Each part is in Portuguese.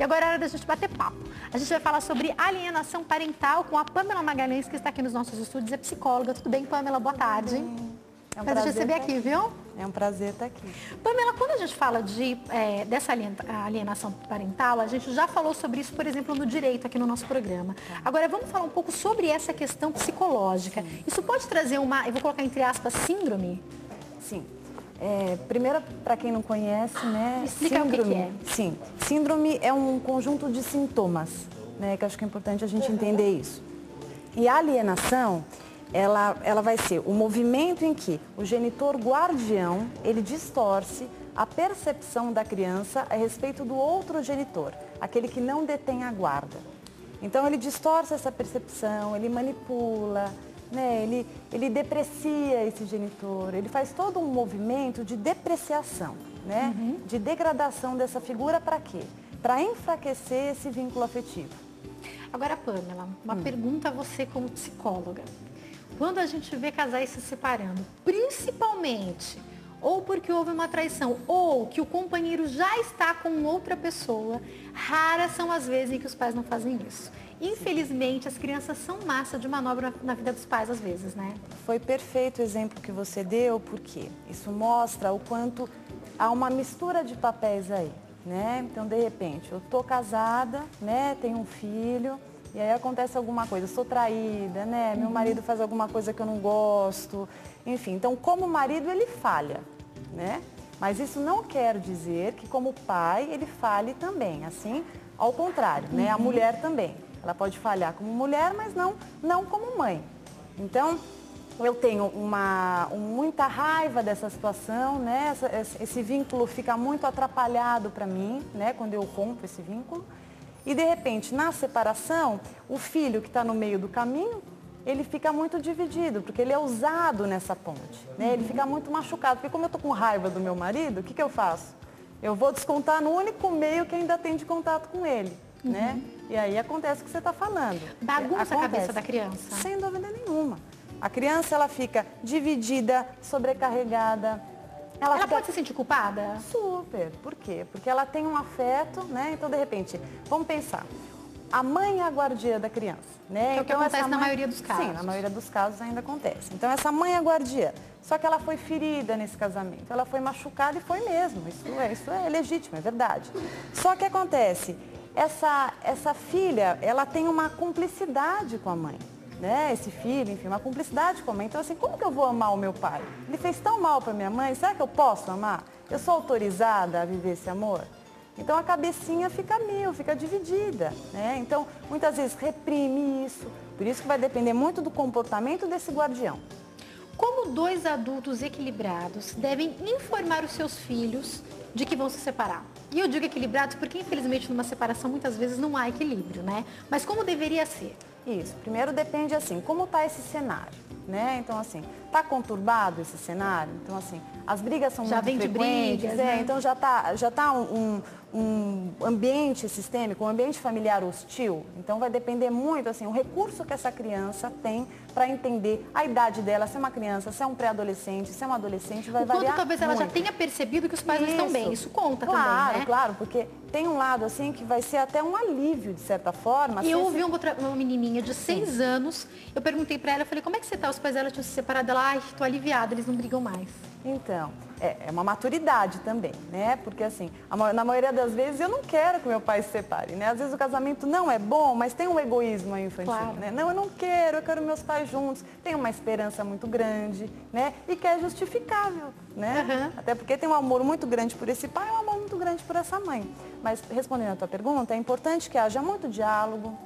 E agora é hora da gente bater papo. A gente vai falar sobre alienação parental com a Pamela Magalhães, que está aqui nos nossos estúdios, é psicóloga. Tudo bem, Pamela? Boa tarde. É um prazer, prazer receber aqui, viu? É um prazer estar aqui. Pamela, quando a gente fala de, é, dessa alienação parental, a gente já falou sobre isso, por exemplo, no direito aqui no nosso programa. Tá. Agora, vamos falar um pouco sobre essa questão psicológica. Sim. Isso pode trazer uma, eu vou colocar entre aspas, síndrome? Sim. É, primeiro, para quem não conhece, né? Explica síndrome. O que, que é. Sim. Síndrome é um conjunto de sintomas, né? Que acho que é importante a gente uhum. entender isso. E a alienação, ela, ela vai ser o movimento em que o genitor guardião, ele distorce a percepção da criança a respeito do outro genitor, aquele que não detém a guarda. Então ele distorce essa percepção, ele manipula, né? ele, ele deprecia esse genitor, ele faz todo um movimento de depreciação, né? Uhum. de degradação dessa figura para quê? Para enfraquecer esse vínculo afetivo. Agora, Pamela, uma hum. pergunta a você como psicóloga. Quando a gente vê casais se separando, principalmente ou porque houve uma traição, ou que o companheiro já está com outra pessoa, raras são as vezes em que os pais não fazem isso. Infelizmente, as crianças são massa de manobra na vida dos pais às vezes, né? Foi perfeito o exemplo que você deu, porque isso mostra o quanto há uma mistura de papéis aí, né? Então, de repente, eu tô casada, né? Tenho um filho, e aí acontece alguma coisa, sou traída, né? Meu uhum. marido faz alguma coisa que eu não gosto. Enfim, então como marido ele falha, né? Mas isso não quer dizer que como pai ele fale também, assim, ao contrário, né? A uhum. mulher também. Ela pode falhar como mulher, mas não, não como mãe. Então, eu tenho uma, muita raiva dessa situação, né? Esse, esse vínculo fica muito atrapalhado para mim, né? Quando eu rompo esse vínculo. E de repente, na separação, o filho que está no meio do caminho, ele fica muito dividido, porque ele é usado nessa ponte. Né? Ele fica muito machucado. Porque como eu estou com raiva do meu marido, o que, que eu faço? Eu vou descontar no único meio que ainda tem de contato com ele. Uhum. Né? E aí acontece o que você está falando. Bagunça acontece. a cabeça da criança. Sem dúvida nenhuma. A criança ela fica dividida, sobrecarregada, ela, ela fica... pode se sentir culpada? Super. Por quê? Porque ela tem um afeto, né? Então, de repente, vamos pensar. A mãe é a guardiã da criança, né? Que é o que então, acontece mãe... na maioria dos casos. Sim, na maioria dos casos ainda acontece. Então, essa mãe é a guardiã. Só que ela foi ferida nesse casamento. Ela foi machucada e foi mesmo. Isso é, isso é legítimo, é verdade. Só que acontece, essa, essa filha, ela tem uma cumplicidade com a mãe né, esse filho, enfim, uma cumplicidade com a mãe. Então, assim, como que eu vou amar o meu pai? Ele fez tão mal para minha mãe, será que eu posso amar? Eu sou autorizada a viver esse amor? Então a cabecinha fica mil, fica dividida. Né? Então, muitas vezes reprime isso. Por isso que vai depender muito do comportamento desse guardião. Como dois adultos equilibrados devem informar os seus filhos de que vão se separar? E eu digo equilibrados porque, infelizmente, numa separação muitas vezes não há equilíbrio, né? Mas como deveria ser? Isso. Primeiro depende assim, como está esse cenário, né? Então assim, está conturbado esse cenário? Então assim, as brigas são já muito vem frequentes, brigas, é, né? então já está já tá um, um ambiente sistêmico, um ambiente familiar hostil. Então vai depender muito assim, o recurso que essa criança tem para entender a idade dela, se é uma criança, se é um pré-adolescente, se é um adolescente, vai o variar. Quanto talvez muito. ela já tenha percebido que os pais Isso. não estão bem. Isso conta claro, também, né? Claro, claro, porque tem um lado assim que vai ser até um alívio, de certa forma. E eu ouvi uma, outra, uma menininha de seis Sim. anos, eu perguntei para ela, eu falei, como é que você tá? Pais dela tinham se separado, ela, ai, tô aliviada, eles não brigam mais. Então, é, é uma maturidade também, né? Porque assim, a, na maioria das vezes eu não quero que meu pai se separe, né? Às vezes o casamento não é bom, mas tem um egoísmo aí infantil, claro. né? Não, eu não quero, eu quero meus pais juntos. Tem uma esperança muito grande, né? E que é justificável, né? Uhum. Até porque tem um amor muito grande por esse pai e um amor muito grande por essa mãe. Mas respondendo a tua pergunta, é importante que haja muito diálogo,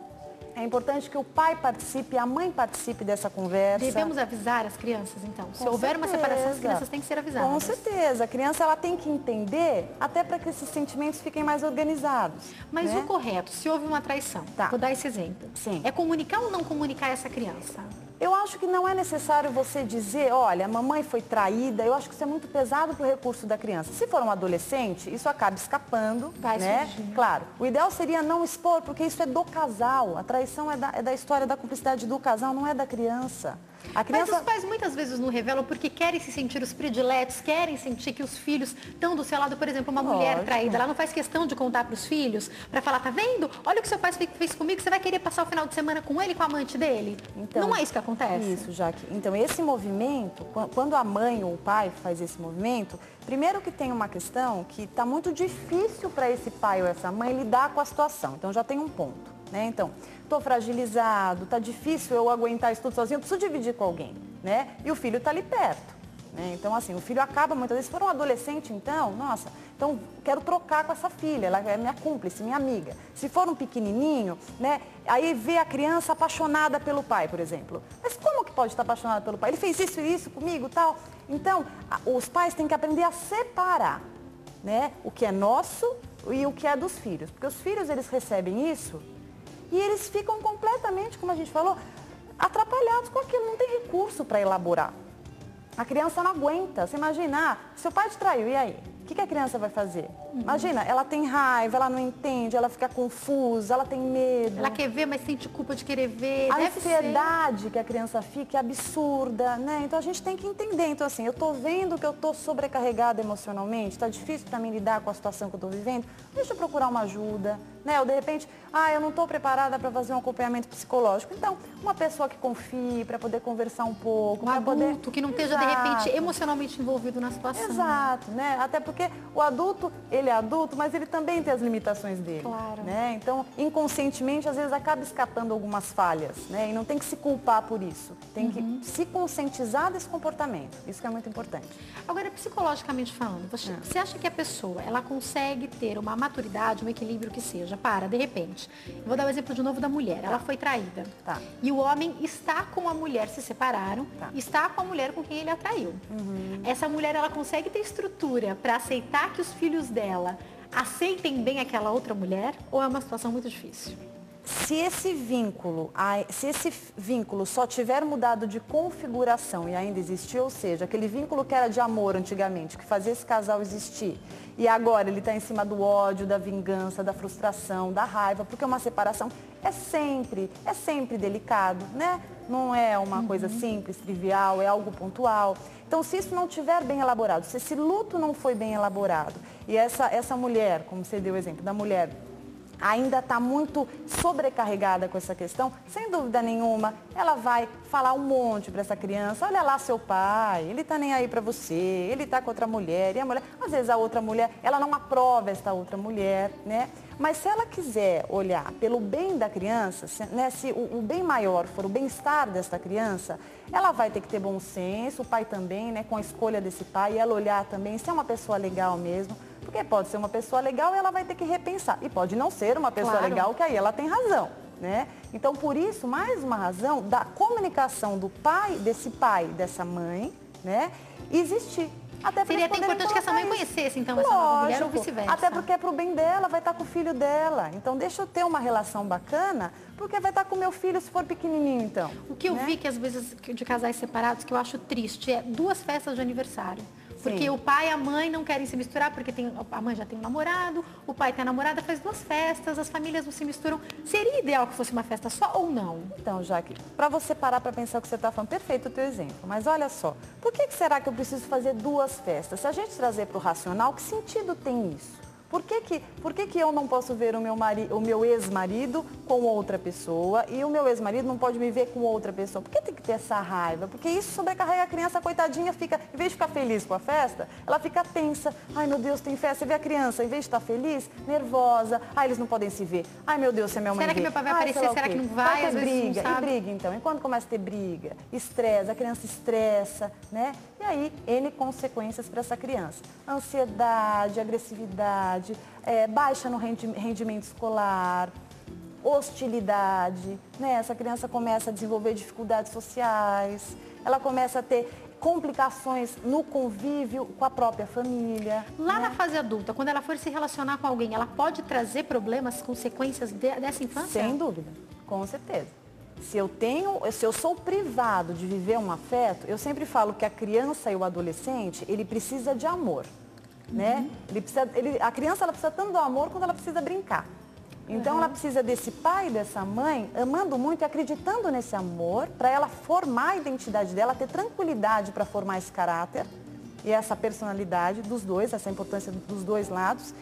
é importante que o pai participe, a mãe participe dessa conversa. Devemos avisar as crianças, então. Se Com houver certeza. uma separação, as crianças têm que ser avisadas. Com certeza. A criança ela tem que entender, até para que esses sentimentos fiquem mais organizados. Mas né? o correto, se houve uma traição, tá. vou dar esse exemplo. Sim. É comunicar ou não comunicar essa criança? Eu acho que não é necessário você dizer, olha, a mamãe foi traída, eu acho que isso é muito pesado para o recurso da criança. Se for um adolescente, isso acaba escapando, Vai né? Surgir. Claro, o ideal seria não expor, porque isso é do casal. A traição é da, é da história da cumplicidade do casal, não é da criança. A criança... Mas os pais muitas vezes não revelam porque querem se sentir os prediletos, querem sentir que os filhos estão do seu lado. Por exemplo, uma Lógico. mulher traída, ela não faz questão de contar para os filhos, para falar, tá vendo? Olha o que seu pai fez comigo, você vai querer passar o final de semana com ele, com a amante dele? Então, não é isso que acontece? Isso, Jaque. Então, esse movimento, quando a mãe ou o pai faz esse movimento, primeiro que tem uma questão que está muito difícil para esse pai ou essa mãe lidar com a situação. Então, já tem um ponto. Né? Então, estou fragilizado, está difícil eu aguentar isso tudo sozinho, eu preciso dividir com alguém. Né? E o filho está ali perto. Né? Então, assim, o filho acaba muitas vezes, se for um adolescente, então, nossa, então quero trocar com essa filha, ela é minha cúmplice, minha amiga. Se for um pequenininho, né, aí vê a criança apaixonada pelo pai, por exemplo. Mas como que pode estar apaixonada pelo pai? Ele fez isso e isso comigo tal. Então, os pais têm que aprender a separar né, o que é nosso e o que é dos filhos. Porque os filhos, eles recebem isso e eles ficam completamente, como a gente falou, atrapalhados com aquilo, não tem recurso para elaborar. A criança não aguenta. Você imagina, ah, seu pai te traiu, e aí? O que, que, a criança vai fazer? Uhum. Imagina, ela tem raiva, ela não entende, ela fica confusa, ela tem medo. Ela quer ver, mas sente culpa de querer ver. A ansiedade ser. que a criança fica é absurda, né? Então a gente tem que entender. Então assim, eu estou vendo que eu estou sobrecarregada emocionalmente, está difícil para mim lidar com a situação que eu estou vivendo, deixa eu procurar uma ajuda, né? Ou de repente, ah, eu não estou preparada para fazer um acompanhamento psicológico. Então, uma pessoa que confie, para poder conversar um pouco. Um adulto poder... que não esteja, de repente, emocionalmente envolvido na situação. Exato, né? Até porque o adulto, ele é adulto, mas ele também tem as limitações dele. Claro. Né? Então, inconscientemente, às vezes acaba escapando algumas falhas, né? E não tem que se culpar por isso. Tem uhum. que se conscientizar desse comportamento. Isso que é muito importante. Agora, psicologicamente falando, você, é. você acha que a pessoa, ela consegue ter uma maturidade, um equilíbrio que seja, para, de repente, vou dar o um exemplo de novo da mulher, ela foi traída. Tá. E o homem está com a mulher, se separaram, tá. está com a mulher com quem ele atraiu. Uhum. Essa mulher, ela consegue ter estrutura para aceitar que os filhos dela aceitem bem aquela outra mulher ou é uma situação muito difícil? Se esse vínculo, se esse vínculo só tiver mudado de configuração e ainda existir, ou seja, aquele vínculo que era de amor antigamente, que fazia esse casal existir, e agora ele está em cima do ódio, da vingança, da frustração, da raiva, porque uma separação é sempre, é sempre delicado, né? Não é uma uhum. coisa simples, trivial, é algo pontual. Então, se isso não estiver bem elaborado, se esse luto não foi bem elaborado, e essa, essa mulher, como você deu o exemplo da mulher, ainda está muito sobrecarregada com essa questão, sem dúvida nenhuma, ela vai falar um monte para essa criança, olha lá seu pai, ele está nem aí para você, ele está com outra mulher, e a mulher, às vezes a outra mulher, ela não aprova esta outra mulher, né? Mas se ela quiser olhar pelo bem da criança, se, né, se o, o, bem maior for o bem-estar desta criança, ela vai ter que ter bom senso, o pai também, né, com a escolha desse pai, e ela olhar também se é uma pessoa legal mesmo, porque pode ser uma pessoa legal e ela vai ter que repensar. E pode não ser uma pessoa claro. legal, que aí ela tem razão. Né? Então, por isso, mais uma razão da comunicação do pai, desse pai, dessa mãe, né, existir. Até Seria até importante que essa mãe isso. conhecesse, então, Lógico, essa nova mulher ou vice-versa. Até porque é pro bem dela, vai estar com o filho dela. Então, deixa eu ter uma relação bacana, porque vai estar com o meu filho se for pequenininho, então. O que eu né? vi que, às vezes, de casais separados, que eu acho triste, é duas festas de aniversário. Porque o pai e a mãe não querem se misturar, porque tem, a mãe já tem um namorado, o pai tem a namorada, faz duas festas, as famílias não se misturam. Seria ideal que fosse uma festa só ou não? Então, Jaque, para você parar para pensar o que você está falando, perfeito o teu exemplo. Mas olha só, por que, que será que eu preciso fazer duas festas? Se a gente trazer para o racional, que sentido tem isso? Por que, que, por que, que eu não posso ver o meu, o meu ex-marido com outra pessoa e o meu ex-marido não pode me ver com outra pessoa? Por que tem que ter essa raiva? Porque isso sobrecarrega a criança, a coitadinha fica, em vez de ficar feliz com a festa, ela fica tensa. Ai meu Deus, tem festa. Você vê a criança, em vez de estar feliz, nervosa. Ai, eles não podem se ver. Ai meu Deus, se é minha mãe Será que meu pai vai Ai, aparecer? Será que não vai? Vai ter briga. E briga então. E quando começa a ter briga, estresse, a criança estressa, né? E aí, N consequências para essa criança. Ansiedade, agressividade, é, baixa no rendimento escolar, hostilidade, né? Essa criança começa a desenvolver dificuldades sociais, ela começa a ter complicações no convívio com a própria família. Lá né? na fase adulta, quando ela for se relacionar com alguém, ela pode trazer problemas, consequências de, dessa infância? Sem dúvida, com certeza. Se eu tenho, se eu sou privado de viver um afeto, eu sempre falo que a criança e o adolescente, ele precisa de amor? Uhum. né? Ele precisa, ele, a criança ela precisa tanto do amor quanto ela precisa brincar. Então uhum. ela precisa desse pai, dessa mãe, amando muito e acreditando nesse amor, para ela formar a identidade dela, ter tranquilidade para formar esse caráter e essa personalidade dos dois, essa importância dos dois lados,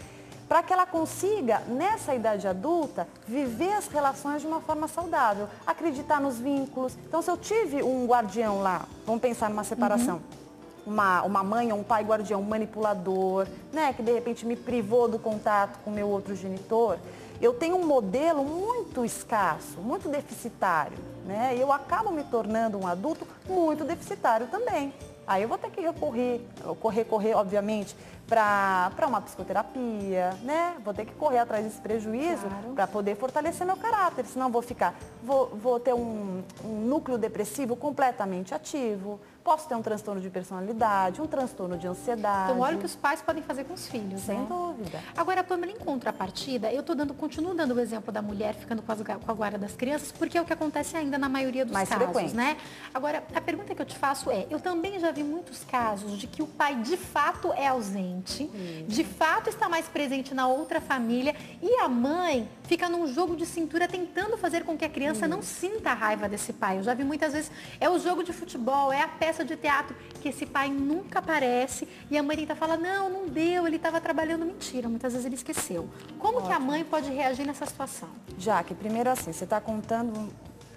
para que ela consiga, nessa idade adulta, viver as relações de uma forma saudável, acreditar nos vínculos. Então, se eu tive um guardião lá, vamos pensar numa separação. Uhum uma, uma mãe ou um pai guardião manipulador, né, que de repente me privou do contato com meu outro genitor, eu tenho um modelo muito escasso, muito deficitário, né? E eu acabo me tornando um adulto muito deficitário também. Aí eu vou ter que recorrer, correr, correr, obviamente, para uma psicoterapia, né? Vou ter que correr atrás desse prejuízo claro. para poder fortalecer meu caráter, senão vou ficar, vou, vou ter um, um núcleo depressivo completamente ativo, Posso ter um transtorno de personalidade, um transtorno de ansiedade. Então, olha o que os pais podem fazer com os filhos, Sem né? dúvida. Agora, Pamela, em contrapartida, eu tô dando, continuo dando o exemplo da mulher ficando com, as, com a guarda das crianças, porque é o que acontece ainda na maioria dos Mais casos, frequente. né? Agora, a pergunta que eu te faço é, eu também já vi muitos casos de que o pai de fato é ausente, hum. de fato está mais presente na outra família e a mãe fica num jogo de cintura tentando fazer com que a criança não sinta a raiva desse pai. Eu já vi muitas vezes, é o jogo de futebol, é a peça peça de teatro que esse pai nunca aparece e a mãe tenta falar, não, não deu, ele estava trabalhando mentira. Muitas vezes ele esqueceu. Como Ótimo. que a mãe pode reagir nessa situação? Jaque, primeiro assim, você está contando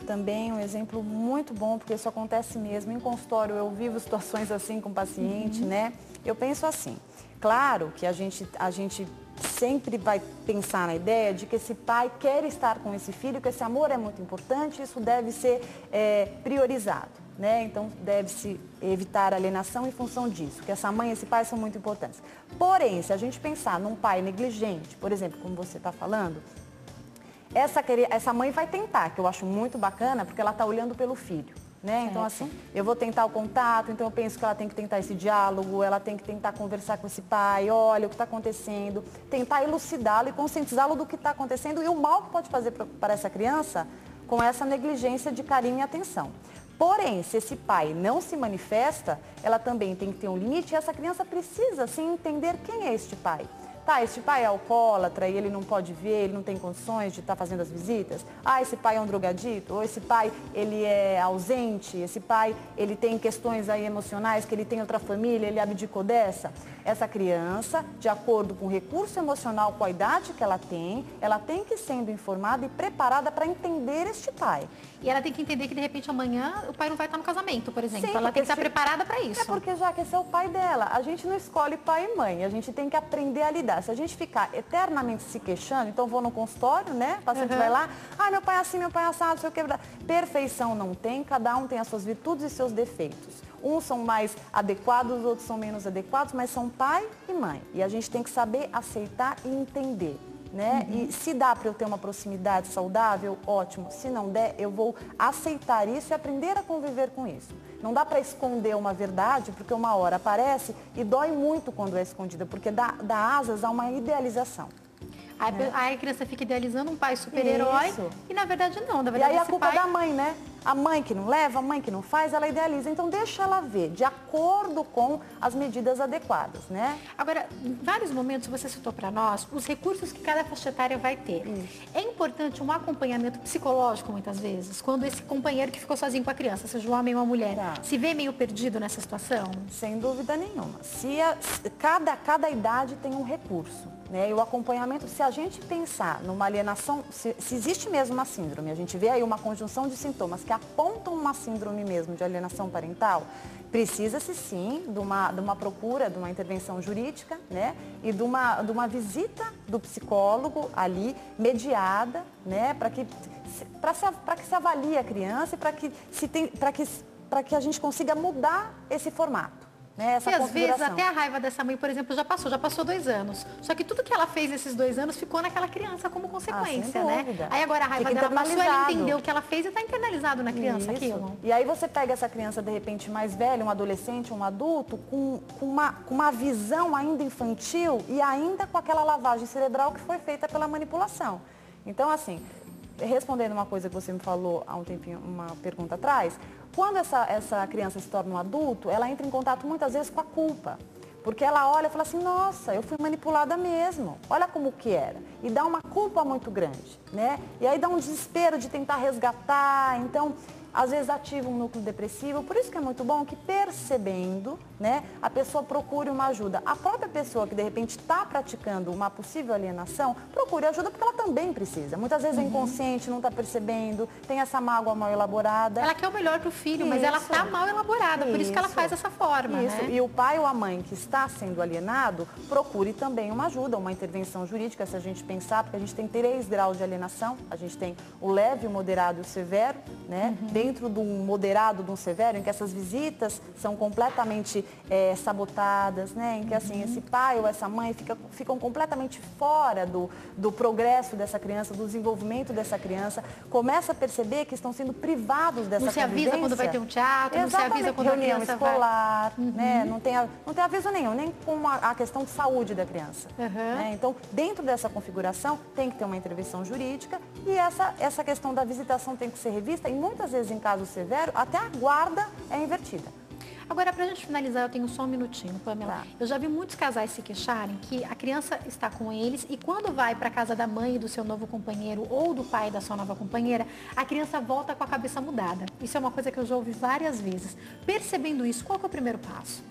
também um exemplo muito bom, porque isso acontece mesmo. Em consultório eu vivo situações assim com paciente, uhum. né? Eu penso assim, claro que a gente, a gente sempre vai pensar na ideia de que esse pai quer estar com esse filho, que esse amor é muito importante, isso deve ser é, priorizado né? Então deve-se evitar alienação em função disso, que essa mãe e esse pai são muito importantes. Porém, se a gente pensar num pai negligente, por exemplo, como você está falando, essa, essa mãe vai tentar, que eu acho muito bacana, porque ela está olhando pelo filho. Né? Então, assim, eu vou tentar o contato, então eu penso que ela tem que tentar esse diálogo, ela tem que tentar conversar com esse pai, olha o que está acontecendo, tentar elucidá-lo e conscientizá-lo do que está acontecendo e o mal que pode fazer para essa criança com essa negligência de carinho e atenção. Porém, se esse pai não se manifesta, ela também tem que ter um limite e essa criança precisa sim entender quem é este pai. Tá, esse pai é alcoólatra e ele não pode ver, ele não tem condições de estar tá fazendo as visitas. Ah, esse pai é um drogadito, ou esse pai ele é ausente, esse pai ele tem questões aí emocionais, que ele tem outra família, ele abdicou dessa. Essa criança, de acordo com o recurso emocional, com a idade que ela tem, ela tem que ser sendo informada e preparada para entender este pai. E ela tem que entender que de repente amanhã o pai não vai estar no casamento, por exemplo. Sim, ela tem que estar preparada para isso. É porque já que esse é o pai dela, a gente não escolhe pai e mãe, a gente tem que aprender a lidar. Se a gente ficar eternamente se queixando, então vou no consultório, né? O paciente uhum. vai lá, ah, meu pai é assim, meu pai é assado, sei o que. Perfeição não tem, cada um tem as suas virtudes e seus defeitos. Uns são mais adequados, outros são menos adequados, mas são pai e mãe. E a gente tem que saber aceitar e entender né? Uhum. E se dá para eu ter uma proximidade saudável, ótimo. Se não der, eu vou aceitar isso e aprender a conviver com isso. Não dá para esconder uma verdade, porque uma hora aparece e dói muito quando é escondida, porque dá, dá asas a uma idealização. Aí, né? aí a criança fica idealizando um pai super-herói e na verdade não. Na verdade, e aí a culpa pai... É da mãe, né? A mãe que não leva, a mãe que não faz, ela idealiza. Então deixa ela ver, de acordo com as medidas adequadas, né? Agora, em vários momentos você citou para nós os recursos que cada faixa etária vai ter. Isso. É importante um acompanhamento psicológico muitas vezes, quando esse companheiro que ficou sozinho com a criança, seja um homem ou uma mulher, tá. se vê meio perdido nessa situação? Sem dúvida nenhuma. Se a, cada, cada idade tem um recurso. Né? E o acompanhamento, se a gente pensar numa alienação, se, se, existe mesmo uma síndrome, a gente vê aí uma conjunção de sintomas que apontam uma síndrome mesmo de alienação parental, precisa-se sim de uma, de uma procura, de uma intervenção jurídica, né? E de uma, de uma visita do psicólogo ali, mediada, né? Para que, para que se avalie a criança e para que, se tem, que, que a gente consiga mudar esse formato. Né, e às vezes até a raiva dessa mãe, por exemplo, já passou, já passou dois anos. Só que tudo que ela fez esses dois anos ficou naquela criança como consequência, ah, né? Aí agora a raiva Fica dela passou, ela entendeu o que ela fez e está internalizado na criança Isso. aquilo. E aí você pega essa criança, de repente, mais velha, um adolescente, um adulto, com, com, uma, com uma visão ainda infantil e ainda com aquela lavagem cerebral que foi feita pela manipulação. Então, assim, respondendo uma coisa que você me falou há um tempinho, uma pergunta atrás, quando essa, essa criança se torna um adulto, ela entra em contato muitas vezes com a culpa. Porque ela olha e fala assim, nossa, eu fui manipulada mesmo. Olha como que era. E dá uma culpa muito grande, né? E aí dá um desespero de tentar resgatar. Então, às vezes ativa um núcleo depressivo. Por isso que é muito bom que percebendo, né, a pessoa procure uma ajuda. A própria pessoa que de repente está praticando uma possível alienação, procure ajuda porque ela também precisa. Muitas vezes é uhum. é inconsciente, não está percebendo, tem essa mágoa mal elaborada. Ela quer o melhor para o filho, isso. mas ela está mal elaborada, isso. por isso que ela faz dessa forma. Isso. Né? E o pai ou a mãe que está sendo alienado, procure também uma ajuda, uma intervenção jurídica, se a gente pensar, porque a gente tem três graus de alienação, a gente tem o leve, o moderado e o severo, né? Uhum dentro de um moderado, de um severo, em que essas visitas são completamente é, sabotadas, né? em que assim, esse pai ou essa mãe fica, ficam completamente fora do, do progresso dessa criança, do desenvolvimento dessa criança, começa a perceber que estão sendo privados dessa Não se avisa quando vai ter um teatro, Exatamente. não se avisa quando Reunião a criança escolar, vai... né? uhum. não, tem, não tem aviso nenhum, nem com a, a questão de saúde da criança. Uhum. Né? Então, dentro dessa configuração, tem que ter uma intervenção jurídica e essa, essa questão da visitação tem que ser revista e muitas vezes em caso severo, até a guarda é invertida. Agora, para a gente finalizar, eu tenho só um minutinho, Pamela. Tá. Eu já vi muitos casais se queixarem que a criança está com eles e quando vai para a casa da mãe do seu novo companheiro ou do pai da sua nova companheira, a criança volta com a cabeça mudada. Isso é uma coisa que eu já ouvi várias vezes. Percebendo isso, qual é o primeiro passo?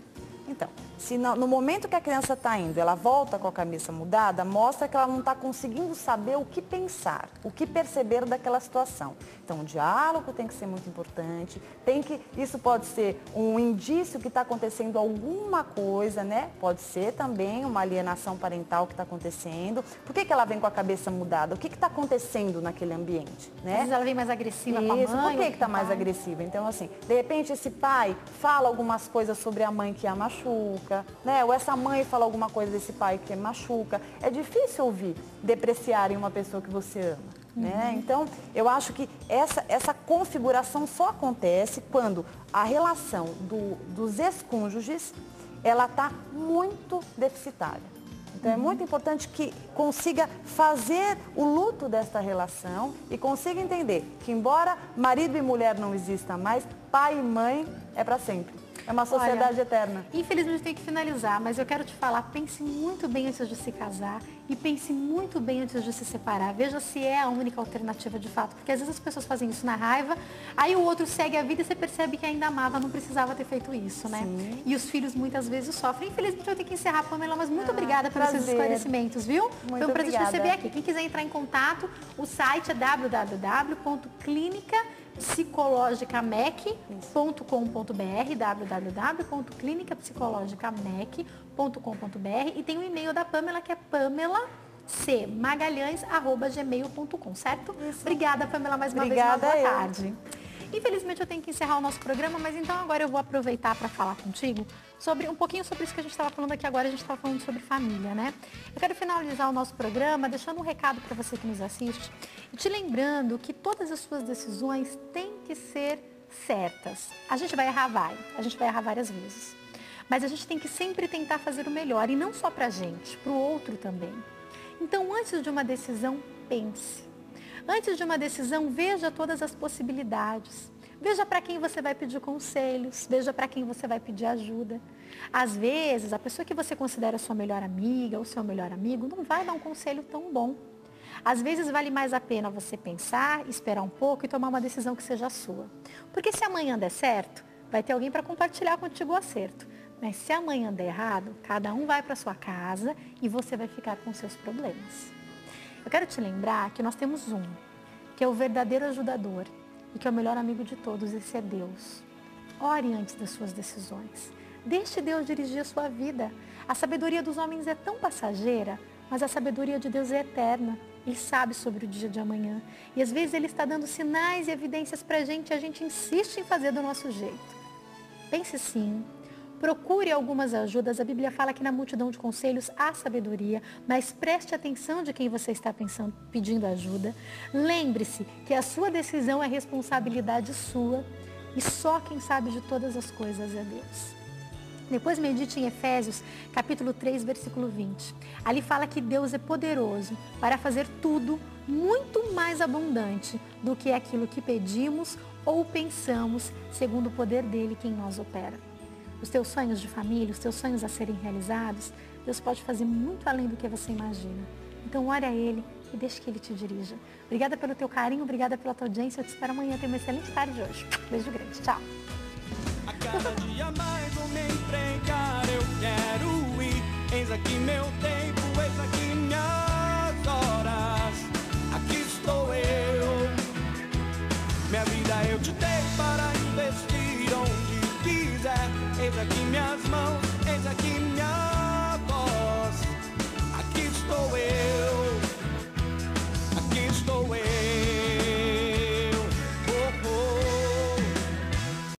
Então, se no, no momento que a criança está indo, ela volta com a cabeça mudada, mostra que ela não está conseguindo saber o que pensar, o que perceber daquela situação. Então, o diálogo tem que ser muito importante, tem que, isso pode ser um indício que está acontecendo alguma coisa, né? Pode ser também uma alienação parental que está acontecendo. Por que, que ela vem com a cabeça mudada? O que está acontecendo naquele ambiente? Né? Às vezes ela vem mais agressiva isso, com a mãe. Por que está mais agressiva? Então, assim, de repente esse pai fala algumas coisas sobre a mãe que a machuca, né? Ou essa mãe fala alguma coisa desse pai que machuca. É difícil ouvir depreciarem uma pessoa que você ama. Né? Uhum. Então, eu acho que essa, essa configuração só acontece quando a relação do, dos ex-cônjuges ela está muito deficitária. Então, é uhum. é muito importante que consiga fazer o luto desta relação e consiga entender que, embora marido e mulher não existam mais, pai e mãe é para sempre. É uma sociedade Olha, eterna. Infelizmente tem que finalizar, mas eu quero te falar, pense muito bem antes de se casar e pense muito bem antes de se separar. Veja se é a única alternativa de fato, porque às vezes as pessoas fazem isso na raiva, aí o outro segue a vida e você percebe que ainda amava, não precisava ter feito isso, né? Sim. E os filhos muitas vezes sofrem. Infelizmente eu tenho que encerrar, Pamela, mas muito ah, obrigada pelos seus esclaecimentos, viu? Muito Foi um prazer obrigada. te receber aqui. Quem quiser entrar em contato, o site é www.clinica psicologicamec.com.br, www.clinicapsicologicamec.com.br e tem o e-mail da Pamela que é pamela cmagalhães.gmail.com, certo? Isso. Obrigada, Pamela, mais uma Obrigada vez. Uma boa tarde. Infelizmente eu tenho que encerrar o nosso programa, mas então agora eu vou aproveitar para falar contigo sobre um pouquinho sobre isso que a gente estava falando aqui agora, a gente estava falando sobre família, né? Eu quero finalizar o nosso programa deixando um recado para você que nos assiste e te lembrando que todas as suas decisões têm que ser certas. A gente vai errar, vai. A gente vai errar várias vezes. Mas a gente tem que sempre tentar fazer o melhor, e não só para a gente, para o outro também. Então, antes de uma decisão, pense. Antes de uma decisão, veja todas as possibilidades. Veja para quem você vai pedir conselhos, veja para quem você vai pedir ajuda. Às vezes, a pessoa que você considera sua melhor amiga ou seu melhor amigo não vai dar um conselho tão bom. Às vezes vale mais a pena você pensar, esperar um pouco e tomar uma decisão que seja sua. Porque se amanhã der certo, vai ter alguém para compartilhar contigo o acerto. Mas se amanhã der errado, cada um vai para sua casa e você vai ficar com seus problemas. Eu quero te lembrar que nós temos um, que é o verdadeiro ajudador e que é o melhor amigo de todos, esse é Deus. Ore antes das suas decisões. Deixe Deus dirigir a sua vida. A sabedoria dos homens é tão passageira, mas a sabedoria de Deus é eterna. Ele sabe sobre o dia de amanhã. E às vezes Ele está dando sinais e evidências para a gente e a gente insiste em fazer do nosso jeito. Pense sim, Procure algumas ajudas. A Bíblia fala que na multidão de conselhos há sabedoria, mas preste atenção de quem você está pensando, pedindo ajuda. Lembre-se que a sua decisão é responsabilidade sua e só quem sabe de todas as coisas é Deus. Depois medite em Efésios, capítulo 3, versículo 20. Ali fala que Deus é poderoso para fazer tudo muito mais abundante do que aquilo que pedimos ou pensamos, segundo o poder dele que em nós opera. Os teus sonhos de família, os teus sonhos a serem realizados, Deus pode fazer muito além do que você imagina. Então, ore a Ele e deixe que Ele te dirija. Obrigada pelo teu carinho, obrigada pela tua audiência. Eu te espero amanhã. Tenha uma excelente tarde hoje. Beijo grande. Tchau. A cada dia mais vou me eu quero ir. Eis aqui meu tempo, Minha vida